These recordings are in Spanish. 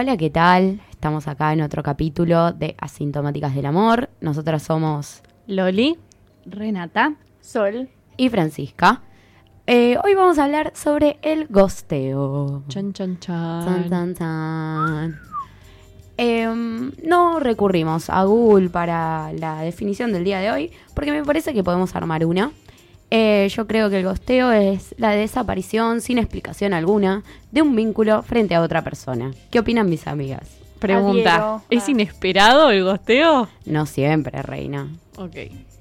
Hola, ¿qué tal? Estamos acá en otro capítulo de Asintomáticas del Amor. Nosotras somos Loli, Renata, Sol. y Francisca. Eh, hoy vamos a hablar sobre el gosteo. chan chan chan. Tan, tan, tan. Em, no recurrimos a Google para la definición del día de hoy, porque me parece que podemos armar una. Eh, yo creo que el gosteo es la desaparición sin explicación alguna de un vínculo frente a otra persona. ¿Qué opinan mis amigas? Pregunta. ¿es inesperado el gosteo? No siempre, reina. Ok.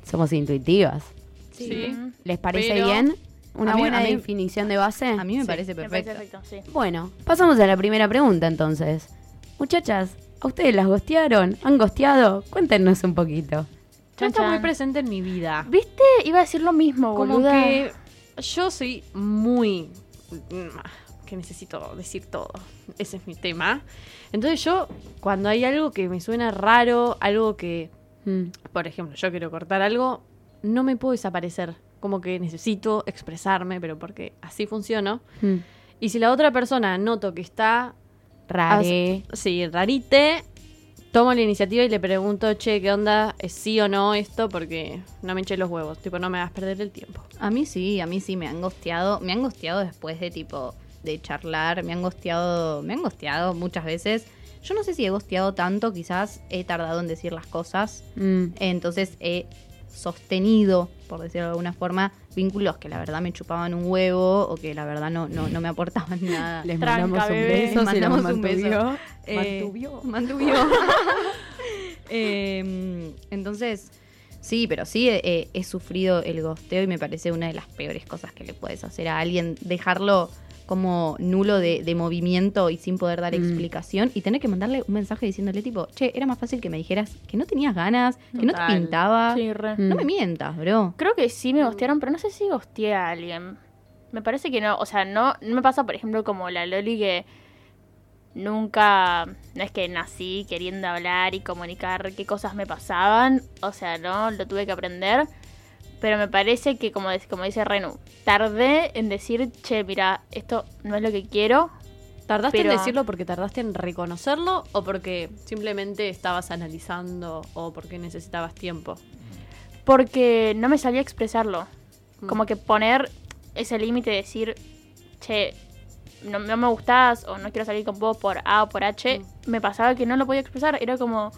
Somos intuitivas. Sí. ¿Les parece Pero- bien? ¿Una mí- buena mí- definición de base? a mí me Sí, parece Me perfecto. parece perfecto, sí. Bueno, pasamos a la primera pregunta entonces. Muchachas, ¿a ustedes las gostearon? ¿Han gosteado? Cuéntenos un poquito. Chan, está muy presente en mi vida. ¿Viste? Iba a decir lo mismo, Como boluda. que yo soy muy... mm, que necesito decir todo. Ese es mi tema. Entonces yo, cuando hay algo que me suena raro, algo que, Mm. por ejemplo, yo quiero cortar algo, no me puedo desaparecer. Como que necesito expresarme, pero porque así funciono. Mm. Y si la otra persona noto que está Rare. Sí, rarite. Tomo la iniciativa y le pregunto, che, ¿qué onda? ¿Es sí o no esto? Porque no me eché los huevos. Tipo, no me hagas perder el tiempo. A mí sí, a mí sí me han gosteado. Me han gosteado después de tipo de charlar. Me han gosteado, me han gosteado muchas veces. Yo no sé si he gosteado tanto, quizás he tardado en decir las cosas. Mm. Entonces he sostenido, por decirlo de alguna forma, vínculos que la verdad me chupaban un huevo o que la verdad no, no, no me aportaban nada. Les Tranca, mandamos un beso. Les los mandamos un beso. mantuvió. Eh, Mantuvió. mantuvió. Eh, entonces, sí, pero sí eh, eh, he sufrido el gosteo y me parece una de las peores cosas que le puedes hacer a alguien. Dejarlo como nulo de, de movimiento y sin poder dar Mm. explicación y tener que mandarle un mensaje diciéndole tipo, che, era más fácil que me dijeras que no tenías ganas, que no te pintaba. Sí, re. Mm. No me mientas, bro. Creo que sí me gostearon, pero no sé si gosteé a alguien. Me parece que no. O sea, no, no me pasa, por ejemplo, como la Loli que nunca. No es que nací queriendo hablar y comunicar qué cosas me pasaban. O sea, no, lo tuve que aprender. Pero me parece que, como, como dice Renu, tardé en decir, che, mira, esto no es lo que quiero. ¿Tardaste Pero- en decirlo porque tardaste en reconocerlo o porque simplemente estabas analizando o porque necesitabas tiempo? Porque no me salía a expresarlo. Mm. Como que poner ese límite de decir, che, no, no me gustás o no quiero salir con vos por A o por H, me pasaba que no lo podía expresar. Era como,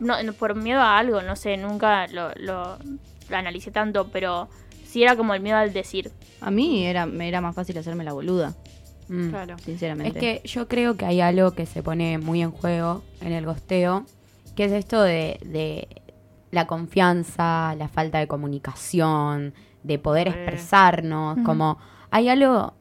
no, no, por miedo a algo, no sé, nunca lo, lo, lo analicé tanto, pero sí era como el miedo al decir. A mí era, me era más fácil hacerme la boluda, Mm. Claro. sinceramente. Es que yo creo que hay algo que se pone muy en juego en el gosteo, que es esto de, de la confianza, la falta de comunicación, de poder Re. expresarnos, como hay algo,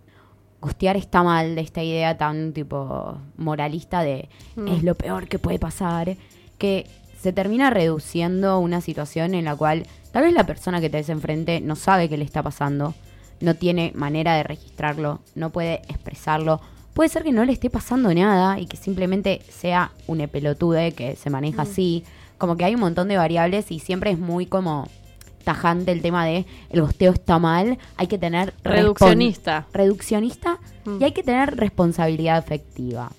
gostear está mal de esta idea tan tipo moralista de Mm. es lo peor que puede pasar, que se termina reduciendo una situación en la cual tal vez la persona que te ves enfrente no sabe qué le está pasando, no tiene manera de registrarlo, no puede expresarlo. Puede ser que no le esté pasando nada y que simplemente sea un pelotude que se maneja así. Como que hay un montón de variables y siempre es muy como tajante el tema de el gosteo está mal, hay que tener Reduccionista. reduccionista Mm. y hay que tener responsabilidad afectiva.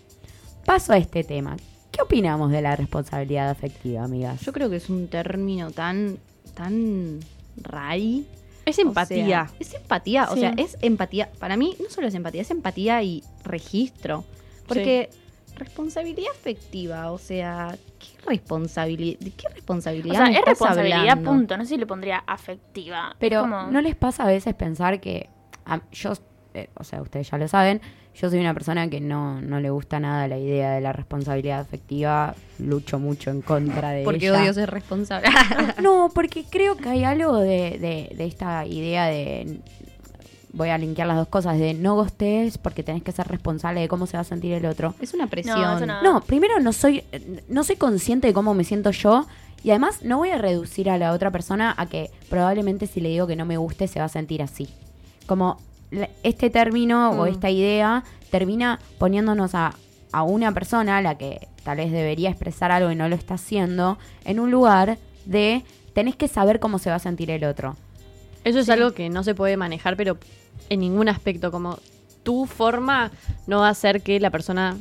Paso a este tema. ¿Qué opinamos de la responsabilidad afectiva, amigas? Yo creo que es un término tan, tan rari. Es O empatía. sea, es empatía, o sea, es empatía. Para mí no solo es empatía, es empatía y registro. Porque responsabilidad afectiva, o sea, ¿qué responsabilidad? ¿De qué O responsabilidad? sea, me es responsabilidad, hablando? punto. No sé si le pondría afectiva. Pero ¿no les pasa a veces pensar que a- yo, eh, o sea, ustedes ya lo saben, yo soy una persona que no, no le gusta nada la idea de la responsabilidad afectiva, lucho mucho en contra de Porque ella. odio ser responsable. No, porque creo que hay algo de, de- de esta idea de. Voy a linkear las dos cosas: de no gostes porque tenés que ser responsable de cómo se va a sentir el otro. es una presión. No, eso no. No, primero no soy, no soy consciente de cómo me siento yo. Y además no voy a reducir a la otra persona a que probablemente si le digo que no me guste se va a sentir así. Como este término o Mm. esta idea termina poniéndonos a, a una persona, la que tal vez debería expresar algo y no lo está haciendo, en un lugar de tenés que saber cómo se va a sentir el otro. Eso es algo que no se puede manejar, pero en ningún aspecto. Como tu forma no va a hacer que la persona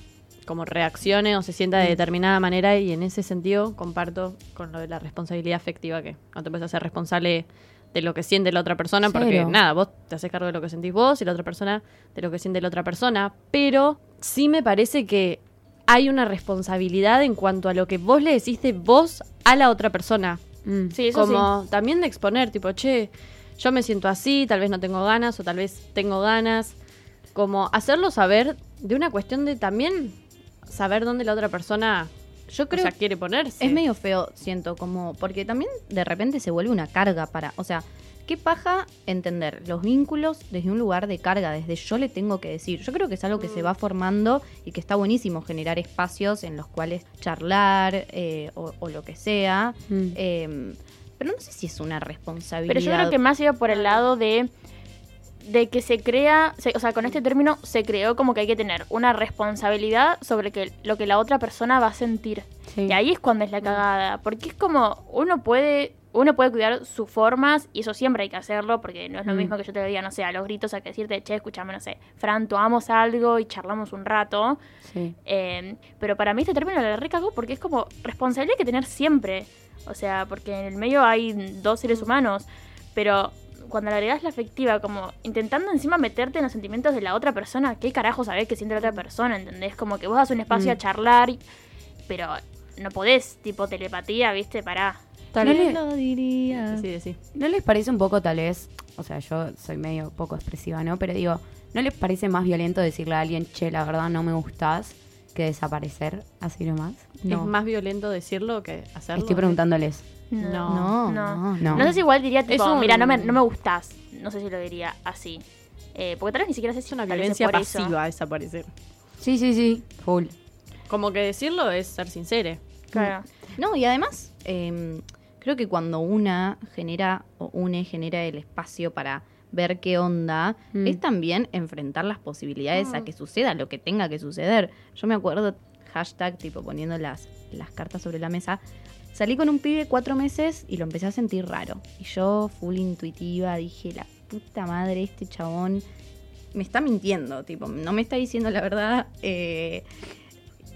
como reaccione o se sienta de determinada manera y en ese sentido comparto con lo de la responsabilidad afectiva que no te puedes hacer responsable de lo que siente la otra persona porque nada, vos te haces cargo de lo que sentís vos y la otra persona de lo que siente la otra persona, pero sí me parece que hay una responsabilidad en cuanto a lo que vos le decís de vos a la otra persona. Mm. Sí, eso sí. como también de exponer, tipo, che, yo me siento así, tal vez no tengo ganas o tal vez tengo ganas. Como hacerlo saber de una cuestión de también saber dónde la otra persona Yo o creo sea, quiere ponerse. Es medio feo, siento, como. Porque también de repente se vuelve una carga para. O sea, qué paja entender los vínculos desde un lugar de carga, desde yo le tengo que decir. Yo creo que es algo que se va formando y que está buenísimo generar espacios en los cuales charlar eh, o, o lo que sea. Mm. Eh, pero no sé si es una responsabilidad. Pero yo creo que más iba por el lado de de que se crea, se- o sea, con este término se creó como que hay que tener una responsabilidad sobre que lo que la otra persona va a sentir. Sí. Y ahí es cuando es la cagada, porque es como uno puede uno puede cuidar sus formas y eso siempre hay que hacerlo porque no es lo Mm. mismo que yo te diga, no sé, a los gritos a que decirte, che, escúchame, no sé, Fran, tomamos algo y charlamos un rato. Sí. Eh, pero para mí este término le recagó porque es como responsabilidad hay que tener siempre. O sea, porque en el medio hay dos seres humanos. Pero cuando le agregas la afectiva, como intentando encima meterte en los sentimientos de la otra persona, ¿qué carajo sabés que siente la otra persona? ¿Entendés? Como que vos das un espacio Mm. a charlar, y- pero no podés, tipo telepatía, ¿viste? Pará. Tal No vez le- lo diría. Sí, sí. ¿No les parece un poco tal vez, o sea, yo soy medio poco expresiva, ¿no? Pero digo, ¿no les parece más violento decirle a alguien, che, la verdad no me gustás, que desaparecer así nomás? No. Es más violento decirlo que hacerlo. Estoy preguntándoles. No, no. no, No. No sé si igual diría, tipo, un- mira, no me, no me gustás. No sé si lo diría así. Eh, porque tal vez ni siquiera sé si Es una violencia por eso. pasiva desaparecer. Sí, sí, sí, full. Como que decirlo es ser sincero. Claro. No, y además, eh, creo que cuando una genera o une genera el espacio para ver qué onda, Mm. es también enfrentar las posibilidades a que suceda lo que tenga que suceder. Yo me acuerdo, hashtag, tipo poniendo las, las cartas sobre la mesa, salí con un pibe cuatro meses y lo empecé a sentir raro. Y yo, full intuitiva, dije, la puta madre, este chabón me está mintiendo, tipo, no me está diciendo la verdad. eh,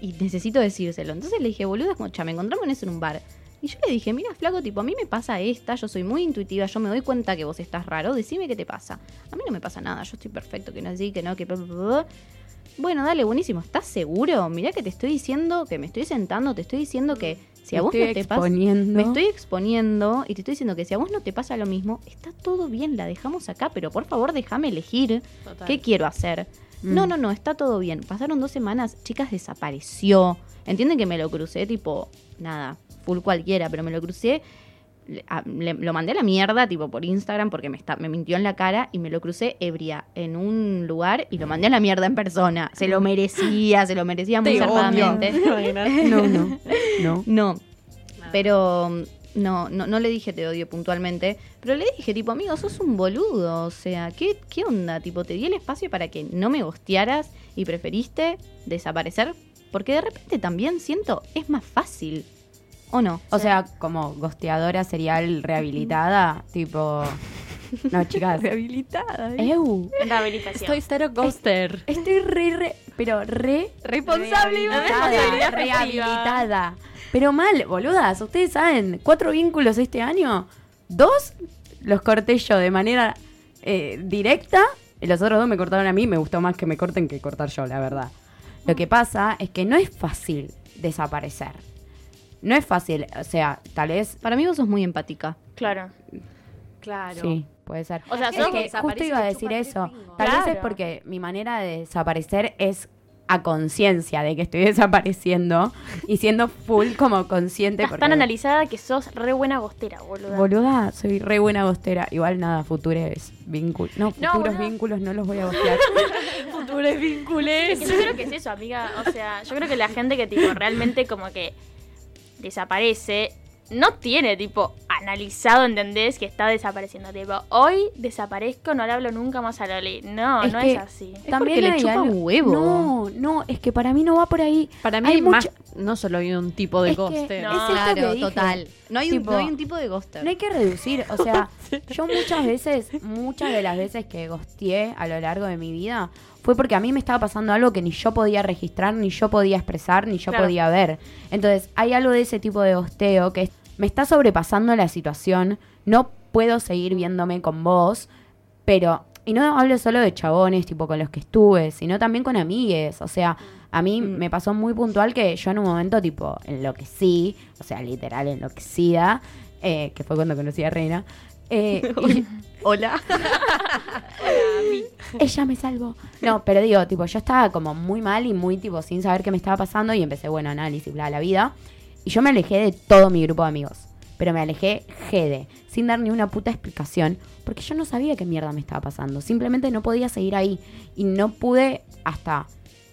y necesito decírselo. Entonces le dije, boludo, escucha, me encontramos en eso en un bar. Y yo le dije, mira, flaco, tipo, a mí me pasa esta, yo soy muy intuitiva, yo me doy cuenta que vos estás raro, decime qué te pasa. A mí no me pasa nada, yo estoy perfecto, que no así, que no, que... Bueno, dale, buenísimo, ¿estás seguro? Mirá que te estoy diciendo, que me estoy sentando, te estoy diciendo que si a Me vos estoy no te pasa... exponiendo. Me estoy exponiendo y te estoy diciendo que si a vos no te pasa lo mismo, está todo bien, la dejamos acá, pero por favor déjame elegir Total. qué quiero hacer. Mm. No, no, no, está todo bien. Pasaron dos semanas, chicas, desapareció. Entienden que me lo crucé tipo, nada, full cualquiera, pero me lo crucé, le- a- le- lo mandé a la mierda, tipo por Instagram, porque me, está, me mintió en la cara y me lo crucé ebria en un lugar y lo mandé a la mierda en persona. Se lo merecía, se lo merecía muy zarpadamente. No, no, no. No, pero no, no, no le dije te odio puntualmente, pero le dije, tipo, amigo, sos un boludo. O sea, ¿qué, ¿qué onda? Tipo, te di el espacio para que no me gostearas y preferiste desaparecer. Porque de repente también siento, es más fácil. ¿O no? O sea, como gosteadora serial rehabilitada, tipo... No, chicas. rehabilitada. Rehabilitación. Estoy cero ghoster. Estoy re, re, pero re Responsable rehabilitada, responsabilidad rehabilitada. Pero mal, boludas, ustedes saben, cuatro vínculos este año, dos los corté yo de manera eh, directa, y los otros dos me cortaron a mí, me gustó más que me corten que cortar yo, la verdad. Lo que pasa es que no es fácil desaparecer. No es fácil, o sea, tal vez... Para mí vos sos muy empática. Claro. Claro. Sí, puede ser. O sea, Es sos- que justo iba a decir eso. Tal vez es porque mi manera de desaparecer es a conciencia de que estoy desapareciendo y siendo full como consciente. Estás porque, tan analizada que sos re buena gostera, boluda. Boluda, soy re buena gostera. Igual nada, futures vínculos. No, No, futuros vínculos no los voy a gostear. Futuros Es vínculos. que yo creo que es eso, amiga. O sea, yo creo que la gente que tipo realmente como que desaparece no tiene tipo analizado, ¿entendés? Que está desapareciendo. Tipo, hoy desaparezco, no le hablo nunca más a Loli. No, Es no que- es así. Es porque le hay chupa un huevo. No, no, es que para mí no va por ahí. Para mí Hay hay más, no solo hay un tipo de ghoster. No. Es esto que Claro, dije. total. No hay, un, Tipo, no hay un tipo de ghoster. No hay que reducir, o sea, yo muchas veces, muchas de las veces que gosteé a lo largo de mi vida fue porque a mí me estaba pasando algo que ni yo podía registrar, ni yo podía expresar, ni yo Claro. podía ver. Entonces, hay algo de ese tipo de gosteo que es- me está sobrepasando la situación, no puedo seguir viéndome con vos, pero, y no hablo solo de chabones, tipo con los que estuve, sino también con amigues, o sea, a mí Mm. me pasó muy puntual que yo en un momento, tipo, enloquecí, o sea, literal enloquecida, eh, que fue cuando conocí a Reina. eh, y Hola. ella me salvó. No, pero digo, tipo, yo estaba como muy mal y muy, tipo, sin saber qué me estaba pasando y empecé, bueno, análisis, bla, la vida. Y yo me alejé de todo mi grupo de amigos. Pero me alejé jede, sin dar ni una puta explicación, porque yo no sabía qué mierda me estaba pasando. Simplemente no podía seguir ahí. Y no pude, hasta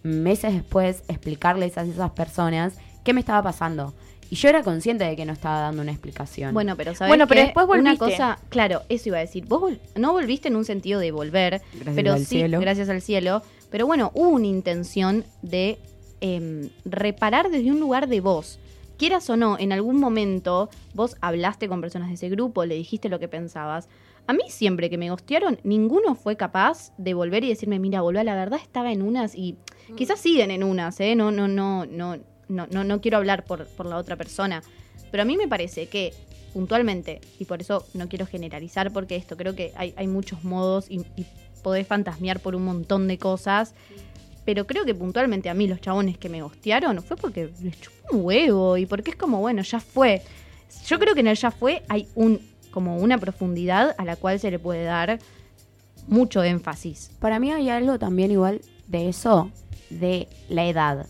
meses después, explicarles a esas personas qué me estaba pasando. Y yo era consciente de que no estaba dando una explicación. Bueno, pero ¿sabes Bueno, pero qué? después Una volviste. cosa, claro, eso iba a decir. Vos vol- no volviste en un sentido de volver, Gracias pero al sí, cielo. gracias al cielo. Pero bueno, hubo una intención de em, reparar desde un lugar de vos. Quieras o no, en algún momento vos hablaste con personas de ese grupo, le dijiste lo que pensabas. A mí siempre que me gostearon, ninguno fue capaz de volver y decirme, mira, volvé, la verdad estaba en unas y quizás siguen en unas, ¿eh? No, no, no, no, no, no, no quiero hablar por, por la otra persona. Pero a mí me parece que puntualmente, y por eso no quiero generalizar, porque esto creo que hay, hay muchos modos y, y podés fantasmear por un montón de cosas. Pero creo que puntualmente a mí los chabones que me gostearon fue porque les chupó un huevo y porque es como, bueno, ya fue. Yo creo que en el ya fue hay un como una profundidad a la cual se le puede dar mucho énfasis. Para mí hay algo también igual de eso, de la edad.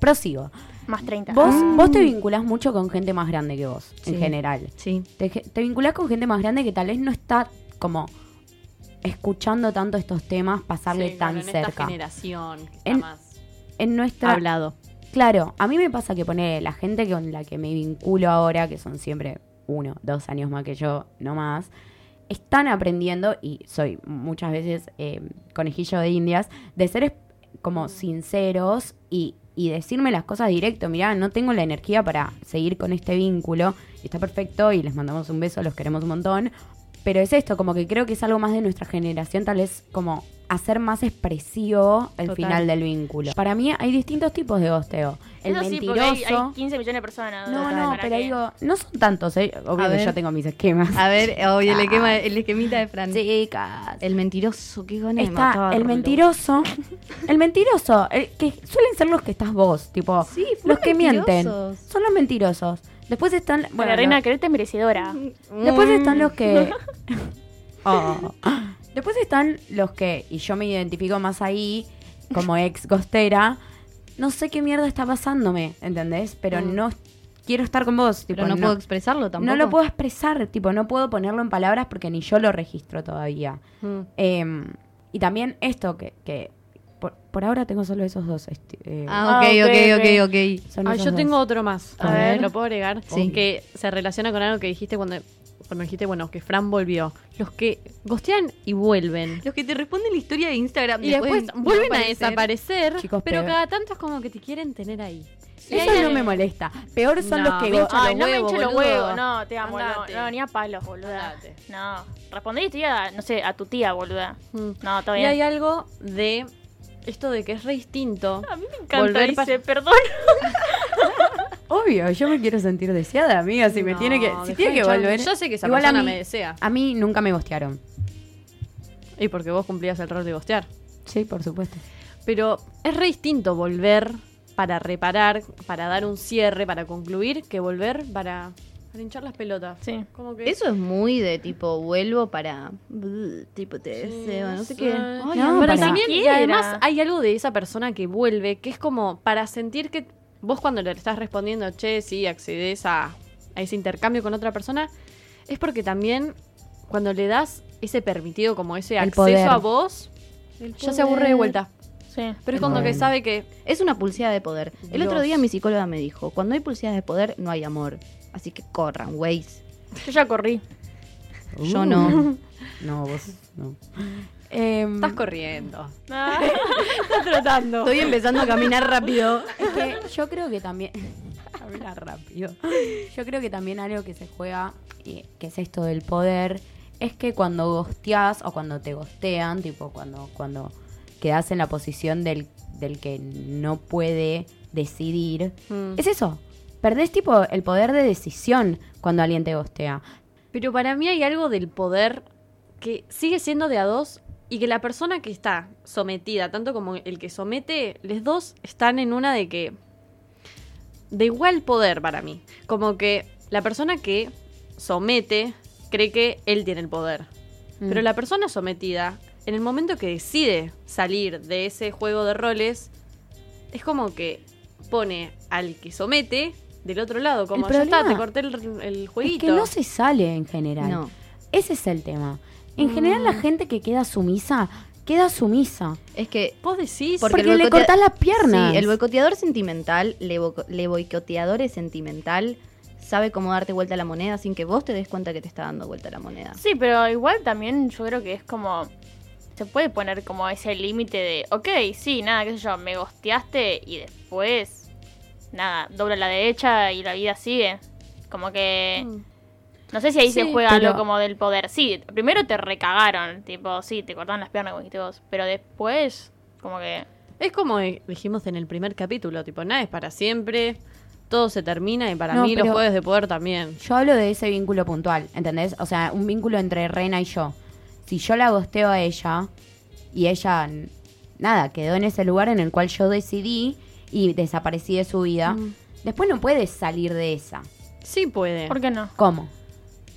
Prosigo. Más 30. Vos, Ah. vos te vinculás mucho con gente más grande que vos, Sí. en general. Sí. Te, te vinculás con gente más grande que tal vez no está como escuchando tanto estos temas pasarle Sí, tan claro, en esta cerca. generación En- más En nuestra hablado. Claro, a mí me pasa que pone la gente con la que me vinculo ahora, que son siempre uno, dos años más que yo, no más, están aprendiendo, y soy muchas veces eh, conejillo de indias, de ser como sinceros y, y decirme las cosas directo. Mirá, no tengo la energía para seguir con este vínculo, y está perfecto, y les mandamos un beso, los queremos un montón. Pero es esto, como que creo que es algo más de nuestra generación, tal vez como hacer más expresivo el Total. final del vínculo. Para mí hay distintos tipos de gosteo. El Eso sí, mentiroso. hay, hay 15 millones de personas. no, no, pero digo, no son tantos, ¿eh? Obvio que yo tengo mis esquemas. A ver, oye, el, esquema, el esquemita de Fran. Chicas. El mentiroso, qué gana de Está el mentiroso. El mentiroso, el que suelen ser los que estás vos, tipo, Sí, los que mienten. Son los mentirosos. Después están, Bueno, bueno, reina, los- es merecedora. después están Mm. los que Oh. Después están los que y yo me identifico más ahí como ex gostera. No sé qué mierda está pasándome, ¿entendés? Pero Mm. no quiero estar con vos, tipo, Pero no, puedo expresarlo tampoco. No lo puedo expresar, tipo, no puedo ponerlo en palabras porque ni yo lo registro todavía. Mm. Eh, y también esto que, que por, por ahora tengo solo esos dos. esti- eh, Ah, ok, Ah, ok, ok, ok, ok. son Ah, yo dos. tengo otro más. A ver. ¿Lo puedo agregar? Sí. Que se relaciona con algo que dijiste cuando, cuando dijiste, bueno, que Fran volvió. Los que gostean y vuelven. Los que te responden la historia de Instagram Y después vuelven a aparecer. desaparecer, Chicos, pero pero- cada tanto es como que te quieren tener ahí. Eso no me molesta. Peor son No, los que me go- hincha Ay, los no me los huevos. No, te amo. No, no, ni a palos, boluda. Andate. No. Respondí tía, no sé, a tu tía, boluda. Mm. No, está Y hay algo de esto de que es re distinto. A mí me encanta, Volver dice, perdón. Obvio, yo me quiero sentir deseada, amiga. Si me tiene que, si tiene que volver. Yo sé que esa Igual a persona mí- me desea. A mí nunca me gostearon. Y porque vos cumplías el rol de gostear. Sí, por supuesto. Pero es re distinto volver para reparar, para dar un cierre, para concluir, que volver para, para hinchar las pelotas. Sí. Como que Eso es muy de tipo, vuelvo para. Tipo, te Sí, deseo, no sé qué. Ay, No, pero para- también, y además hay algo de esa persona que vuelve, que es como para sentir que vos cuando le estás respondiendo, che, sí, accedes a, a ese intercambio con otra persona, es porque también cuando le das ese permitido, como ese El acceso poder. a vos, ya se aburre de vuelta. Sí. Pero es como que sabe que Es una pulsada de poder. El otro día mi psicóloga me dijo, cuando hay pulsadas de poder no hay amor. Así que corran, güeyes. Yo ya corrí. Yo no. No, vos no. Em, Estás corriendo. Ah. Estás trotando. Estoy empezando a caminar rápido. Es que yo creo que también. Habla rápido. Yo creo que también algo que se juega, eh, que es esto del poder, es que cuando gosteás o cuando te gostean, tipo cuando, cuando quedás en la posición del, del que no puede decidir, Mm. es eso. Perdés tipo el poder de decisión cuando alguien te gostea. Pero para mí hay algo del poder que sigue siendo de a dos y que la persona que está sometida, tanto como el que somete, los dos están en una de que. de igual poder para mí. Como que la persona que somete cree que él tiene el poder. Mm. Pero la persona sometida, en el momento que decide salir de ese juego de roles, es como que pone al que somete del otro lado. Como El ya está, problema te corté el, el Es jueguito. que no se sale en general. No. Ese es el tema. En general la gente que queda sumisa, queda sumisa. Es que Vos decís. Porque el le cortás las piernas. Sí, el boicoteador sentimental, le, bo- le boicoteador es sentimental, sabe cómo darte vuelta a la moneda sin que vos te des cuenta que te está dando vuelta la moneda. Sí, pero igual también yo creo que es como. Se puede poner como ese límite de, ok, sí, nada, qué sé yo, me gosteaste y después, nada, dobla la derecha y la vida sigue. Como que. Mm. No sé si ahí Sí, se juega pero- algo como del poder. Sí, primero te recagaron, tipo, sí, te cortaron las piernas como dijiste vos. Pero después, como que. Es como dijimos en el primer capítulo, tipo, nada es para siempre, todo se termina y para No, mí los juegos de poder también. Yo hablo de ese vínculo puntual, ¿entendés? O sea, un vínculo entre Rena y yo. Si yo la gosteo a ella y ella, nada, quedó en ese lugar en el cual yo decidí y desaparecí de su vida, Mm. después no puedes salir de esa. Sí puede. ¿Por qué no? ¿Cómo?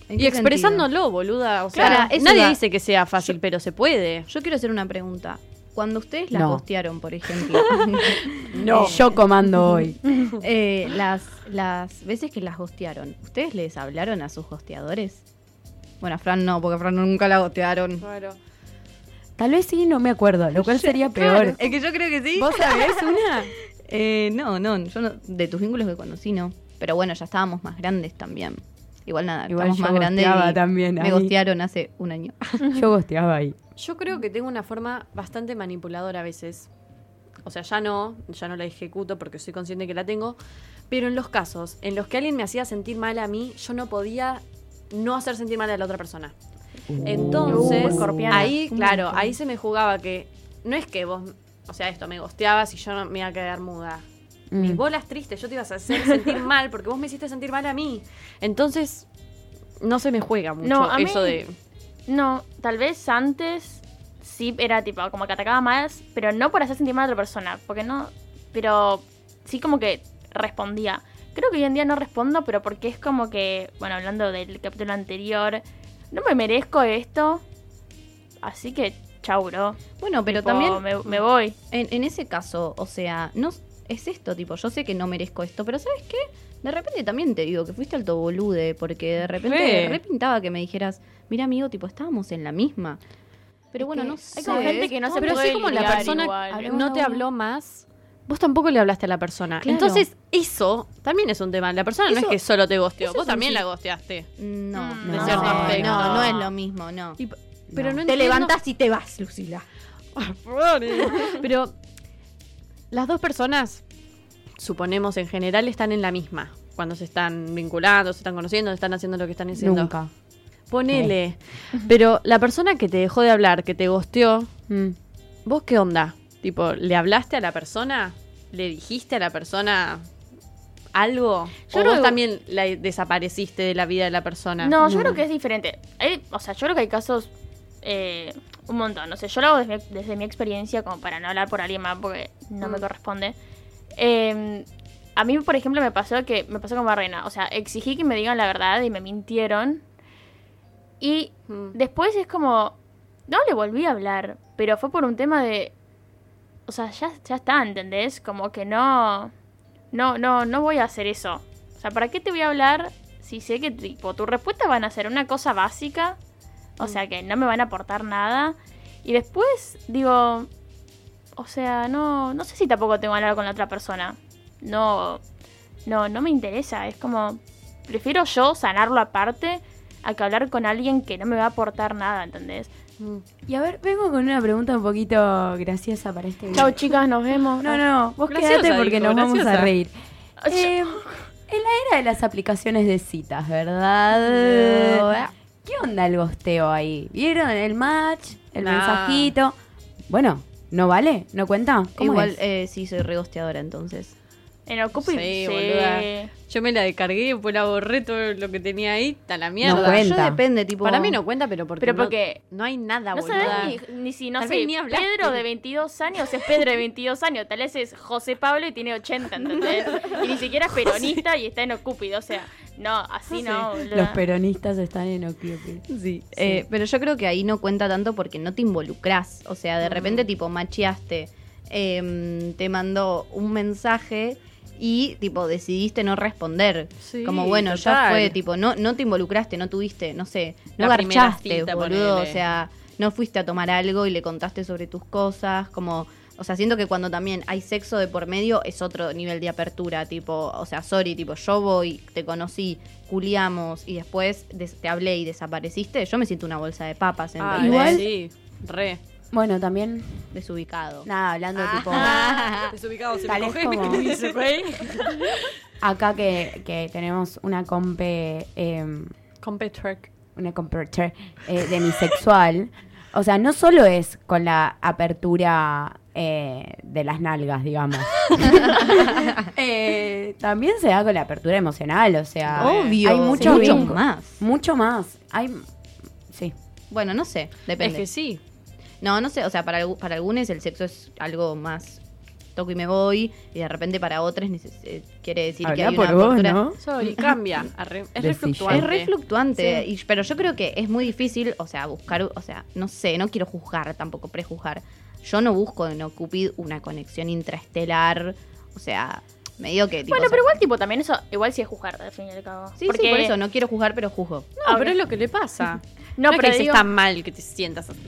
¿En Y expresándolo, boluda. O sea, Claro, nadie da- dice que sea fácil, pero se puede. Yo quiero hacer una pregunta. Cuando ustedes las No. postearon, por ejemplo, No. Yo comando hoy. eh, las, las veces que las hostearon, ¿ustedes les hablaron a sus hosteadores? Bueno, a Fran no, porque a Fran nunca la hostearon. Claro. Tal vez sí, no me acuerdo, lo cual sería peor. Es que yo creo que sí. ¿Vos sabés una? Eh, no, no, yo no- de tus vínculos que conocí no. Pero bueno, ya estábamos más grandes también. Igual nada, Igual estamos yo más grandes. y también me ahí. gostearon hace un año. Yo gosteaba ahí. Yo creo que tengo una forma bastante manipuladora a veces. O sea, ya no, ya no la ejecuto porque soy consciente que la tengo. Pero en los casos en los que alguien me hacía sentir mal a mí, yo no podía no hacer sentir mal a la otra persona. Entonces, Uh, ahí, claro, ahí se me jugaba que no es que vos, o sea, esto me gosteabas y yo no me iba a quedar muda. Mis Mm. bolas tristes, yo te ibas a hacer sentir mal porque vos me hiciste sentir mal a mí. Entonces, no se me juega mucho No, a mí- eso de. No, tal vez antes sí era tipo como que atacaba más, pero no por hacer sentir mal a otra persona, porque no, pero sí como que respondía. Creo que hoy en día no respondo, pero porque es como que, bueno, hablando del capítulo anterior, no me merezco esto, así que chau, bro. Bueno, pero Tipo, también me, me voy. en, en ese caso, o sea, no es esto, tipo, yo sé que no merezco esto, pero ¿sabes qué? De repente también te digo que fuiste alto bolude, porque de repente Re. re pintaba que me dijeras, mira amigo, tipo, estábamos en la misma. Pero Es bueno, no hay sé. como gente que no se pero puede así como la persona igual. No te habló más, vos tampoco le hablaste a la persona. Claro. Entonces, eso también es un tema. La persona no es que solo te gosteó, vos también sí. la gosteaste. No, Mm, no, de cierto aspecto. no, no es lo mismo, no. Y- pero no, Te entiendo- levantas y te vas, Lucila. Pero las dos personas, suponemos en general, están en la misma. Cuando se están vinculando, se están conociendo, están haciendo lo que están haciendo. Nunca. Ponele. Pero la persona que te dejó de hablar, que te gosteó, Mm. ¿vos qué onda? Tipo, ¿le hablaste a la persona? ¿Le dijiste a la persona algo? Yo ¿O creo vos que- también la desapareciste de la vida de la persona? No, yo No. creo que es diferente. Hay- o sea, yo creo que hay casos eh, un montón. No sé, yo lo hago desde, mi- desde mi experiencia, como para no hablar por alguien más, porque no me Mm. corresponde. Eh, a mí, por ejemplo, me pasó que me pasó con Barrena. O sea, exigí que me digan la verdad y me mintieron. Y Mm. después es como. No le volví a hablar, pero fue por un tema de. O sea, ya, ya está, ¿entendés? Como que no. No, no, no voy a hacer eso. O sea, ¿para qué te voy a hablar si sé que tipo, tus respuestas van a ser una cosa básica? O sea, que no me van a aportar nada. Y después digo. O sea, no, no sé si tampoco tengo que hablar con la otra persona. No. No, no me interesa. Es como. prefiero yo sanarlo aparte a que hablar con alguien que no me va a aportar nada, ¿entendés? Mm. Y a ver, vengo con una pregunta un poquito graciosa para este video. Chao chicas, nos vemos. No, no, vos Graciosa, quedate porque nos vamos a reír. Eh, en la era de las aplicaciones de citas, ¿verdad? ¿Qué onda el gosteo ahí? ¿Vieron el match? ¿El Nah. mensajito? Bueno, ¿no vale? ¿No cuenta? ¿Cómo Igual, es? eh, sí, soy regosteadora entonces. En Ocupi, Sí, sí. Yo me la descargué, después la borré todo lo que tenía ahí, está la mierda. cuenta. Yo depende, tipo. Para mí no cuenta, pero porque, Pero no- porque- no, hay nada, No sabes ni, ni si, no sé, ni. Pedro de 22 años es Pedro de 22 años. Tal vez es José Pablo y tiene 80, ¿entendés? Y ni siquiera es peronista y está en Ocúpido. O sea, no, así no. Los peronistas están en Okiuki. Sí, eh, pero yo creo que ahí no cuenta tanto porque no te involucras. O sea, de repente, tipo, macheaste, em, te mandó un mensaje y, tipo, decidiste no responder. Sí, Como, bueno, ya fue, tipo, no, no te involucraste, no tuviste, no sé, no La primera garchaste, cita, boludo. ponele. O sea, no fuiste a tomar algo y le contaste sobre tus cosas, como... O sea, siento que cuando también hay sexo de por medio es otro nivel de apertura, tipo, o sea, sorry, tipo, yo voy, te conocí, culiamos y después des- te hablé y desapareciste, yo me siento una bolsa de papas, Ah, ¿entendés? Igual- sí, re. Bueno, también, Desubicado. nada, hablando tipo... Desubicado, se Tal me es coge como-. Acá que, que tenemos una compe... em, Competwork. una computer eh, demisexual, o sea, no solo es con la apertura eh, de las nalgas, digamos. Eh, también se da con la apertura emocional, o sea, Obvio, hay mucho, mucho más. Mucho más. Hay, sí. Bueno, no sé, depende. Es que sí. No, no sé, o sea, para, para algunos el sexo es algo más toco y me voy, y de repente para otros eh, quiere decir que hay por una vos. ¿no? Sorry, cambia. Arre- Es re Decí yo. fluctuante. Es re fluctuante, y- pero yo creo que es muy difícil, o sea, buscar, o sea, no sé, no quiero juzgar tampoco, prejuzgar. Yo no busco en Ocupid una conexión intraestelar, o sea, me digo que tipo... Bueno, pero igual, tipo, también eso, igual sí es juzgar, al fin y al cabo. Sí, sí, por eso, no quiero juzgar, pero juzgo. No, pero es lo que le pasa. No, No, pero es que digo- está mal que te sientas así.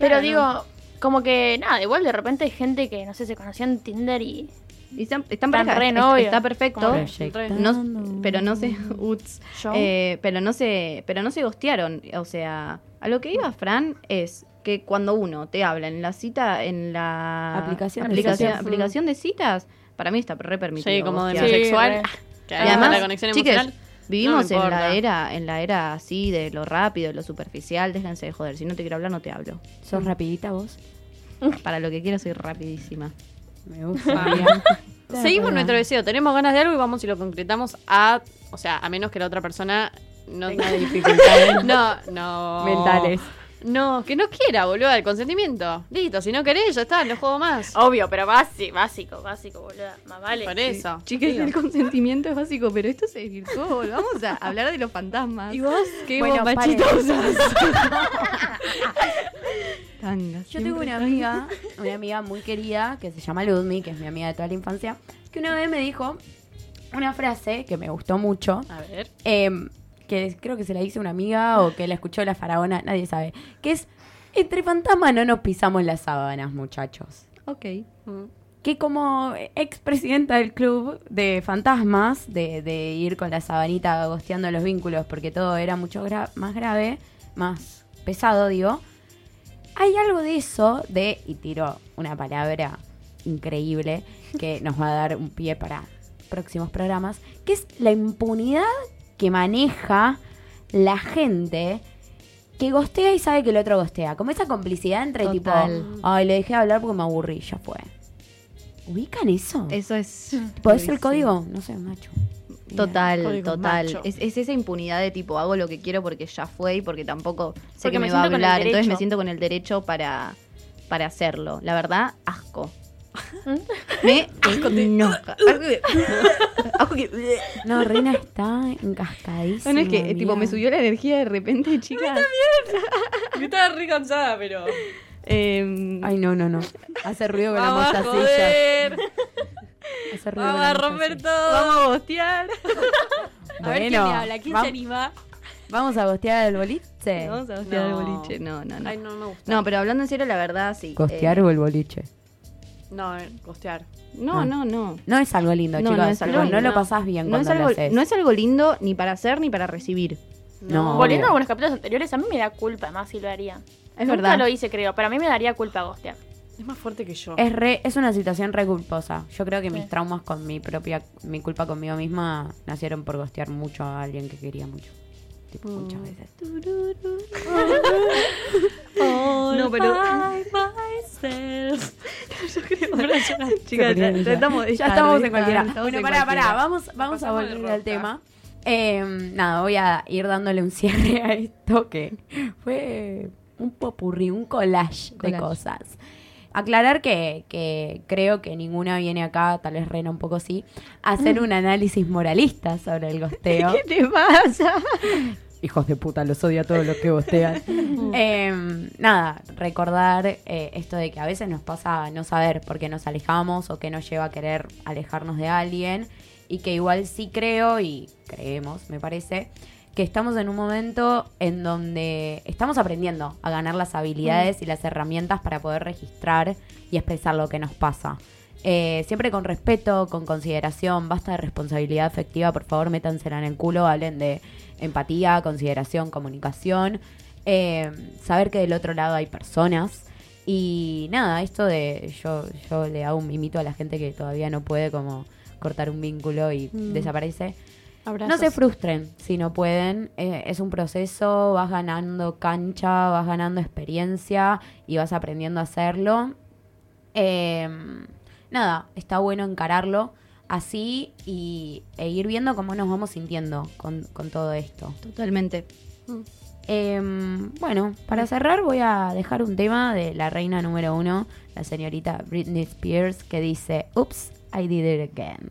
Pero Claro, digo, como que, nada, igual de repente hay gente que, no sé, se conoció en Tinder y... Y están, están pareja, re está perfecto. No, pero no se uts, eh, pero no se pero no se gostearon o sea a lo que iba Fran es que cuando uno te habla en la cita en la Aplicación de aplicación, citas. aplicación de citas para mí está re permitido Sí, como. Sí, re. Que y además la conexión chiques, emocional. Vivimos no en la era en la era así de lo rápido de lo superficial déjense de joder si no te quiero hablar no te hablo ¿Sos rapidita vos? para lo que quiero soy rapidísima Me gusta. Seguimos nuestro deseo. Tenemos ganas de algo y vamos y lo concretamos a. O sea, a menos que la otra persona no Tenga dificultades No, no. mentales. No, que no quiera, boludo, el consentimiento. Listo, si no querés, ya está, no juego más. Obvio, pero básico, básico, básico, boluda. Más vale. Por eso. Digo. el consentimiento es básico, pero esto se desvirtuó. Vamos a hablar de los fantasmas. ¿Y vos qué Bueno, usás? Tangas, Yo tengo una amiga, una amiga muy querida, que se llama Ludmi, que es mi amiga de toda la infancia, que una vez me dijo una frase que me gustó mucho, A ver. em, que creo que se la hizo una amiga o que la escuchó la faraona, nadie sabe, que es, entre fantasmas no nos pisamos las sábanas, muchachos. Ok. Mm. Que como expresidenta del club de fantasmas, de, de ir con la sabanita gosteando los vínculos porque todo era mucho gra- más grave, más pesado, digo, hay algo de eso, de, y tiro una palabra increíble que nos va a dar un pie para próximos programas, que es la impunidad que maneja la gente que gostea y sabe que el otro gostea. Como esa complicidad entre Total. tipo, ay, le dejé de hablar porque me aburrí, ya fue. ¿Ubican eso? Eso es. ¿Puede ser el código? No sé, Nacho. Total, Código total. macho. Es, es esa impunidad de tipo, hago lo que quiero porque ya fue y porque tampoco sé Porque que me me, va a hablar. Entonces me siento con el derecho para, para hacerlo. La verdad, asco. Me enoja. Asco que- No, Reina está encascadísima. Bueno, es que tipo, me subió la energía de repente, chicas. Yo estaba re cansada, pero. Em, Ay, no, no, no. Hace ruido con Vamos la mostacilla. joder. Hace ruido Vamos con a la romper mostacilla. todo. vamos a bostear. A ver quién le Bueno, habla, quién se anima. Vamos a gostear el boliche. Vamos a bostear No. el boliche. No, no, no. Ay, no me gusta. No, pero hablando en serio, la verdad, sí. ¿Gostear eh, o el boliche? No, eh, costear. No, Ah. no, no. No es algo lindo, No, chicos. no es algo no, lindo. lo pasás bien No es, cuando algo, lo haces. no es algo lindo ni para hacer ni para recibir. No. Volviendo obvio. a algunos capítulos anteriores, a mí me da culpa, además, si lo haría. Es Nunca verdad. lo hice, creo, pero a mí me daría culpa gostear. Es más fuerte que yo. Es, re- es una situación re culposa. Yo creo que Sí. mis traumas con mi propia, mi culpa conmigo misma nacieron por gostear mucho a alguien que quería mucho. Tipo, Mm. muchas veces. No, pero. Yo creo que Chicas, ya, ya estamos, ya estamos en cualquiera. estamos Bueno, en pará, cualquiera. pará, vamos, vamos a volver al tema. Eh, nada, voy a ir dándole un cierre a esto que fue un popurrí, un collage, de cosas. Aclarar que, que creo que ninguna viene acá, tal vez Rena un poco sí, a hacer un análisis moralista sobre el gosteo. ¿Qué te pasa? Hijos de puta, los odio a todos los que bostean. Eh, nada, recordar eh, esto de que a veces nos pasa no saber por qué nos alejamos o qué nos lleva a querer alejarnos de alguien y que igual sí creo y creemos, me parece, que estamos en un momento en donde estamos aprendiendo a ganar las habilidades y las herramientas para poder registrar y expresar lo que nos pasa. Eh, siempre con respeto, con consideración, basta de responsabilidad afectiva, por favor, métansela en el culo, hablen de empatía, consideración, comunicación, eh, saber que del otro lado hay personas. Y nada, esto de yo, yo le hago un mimito a la gente que todavía no puede como cortar un vínculo y Mm. desaparece. Abrazos. No se frustren si no pueden. eh, es un proceso, vas ganando cancha, vas ganando experiencia y vas aprendiendo a hacerlo. Eh, nada, está bueno encararlo así y, e ir viendo cómo nos vamos sintiendo con, con todo esto. Totalmente. Eh, bueno, para cerrar voy a dejar un tema de la reina número uno, la señorita Britney Spears, que dice, Oops, I did it again.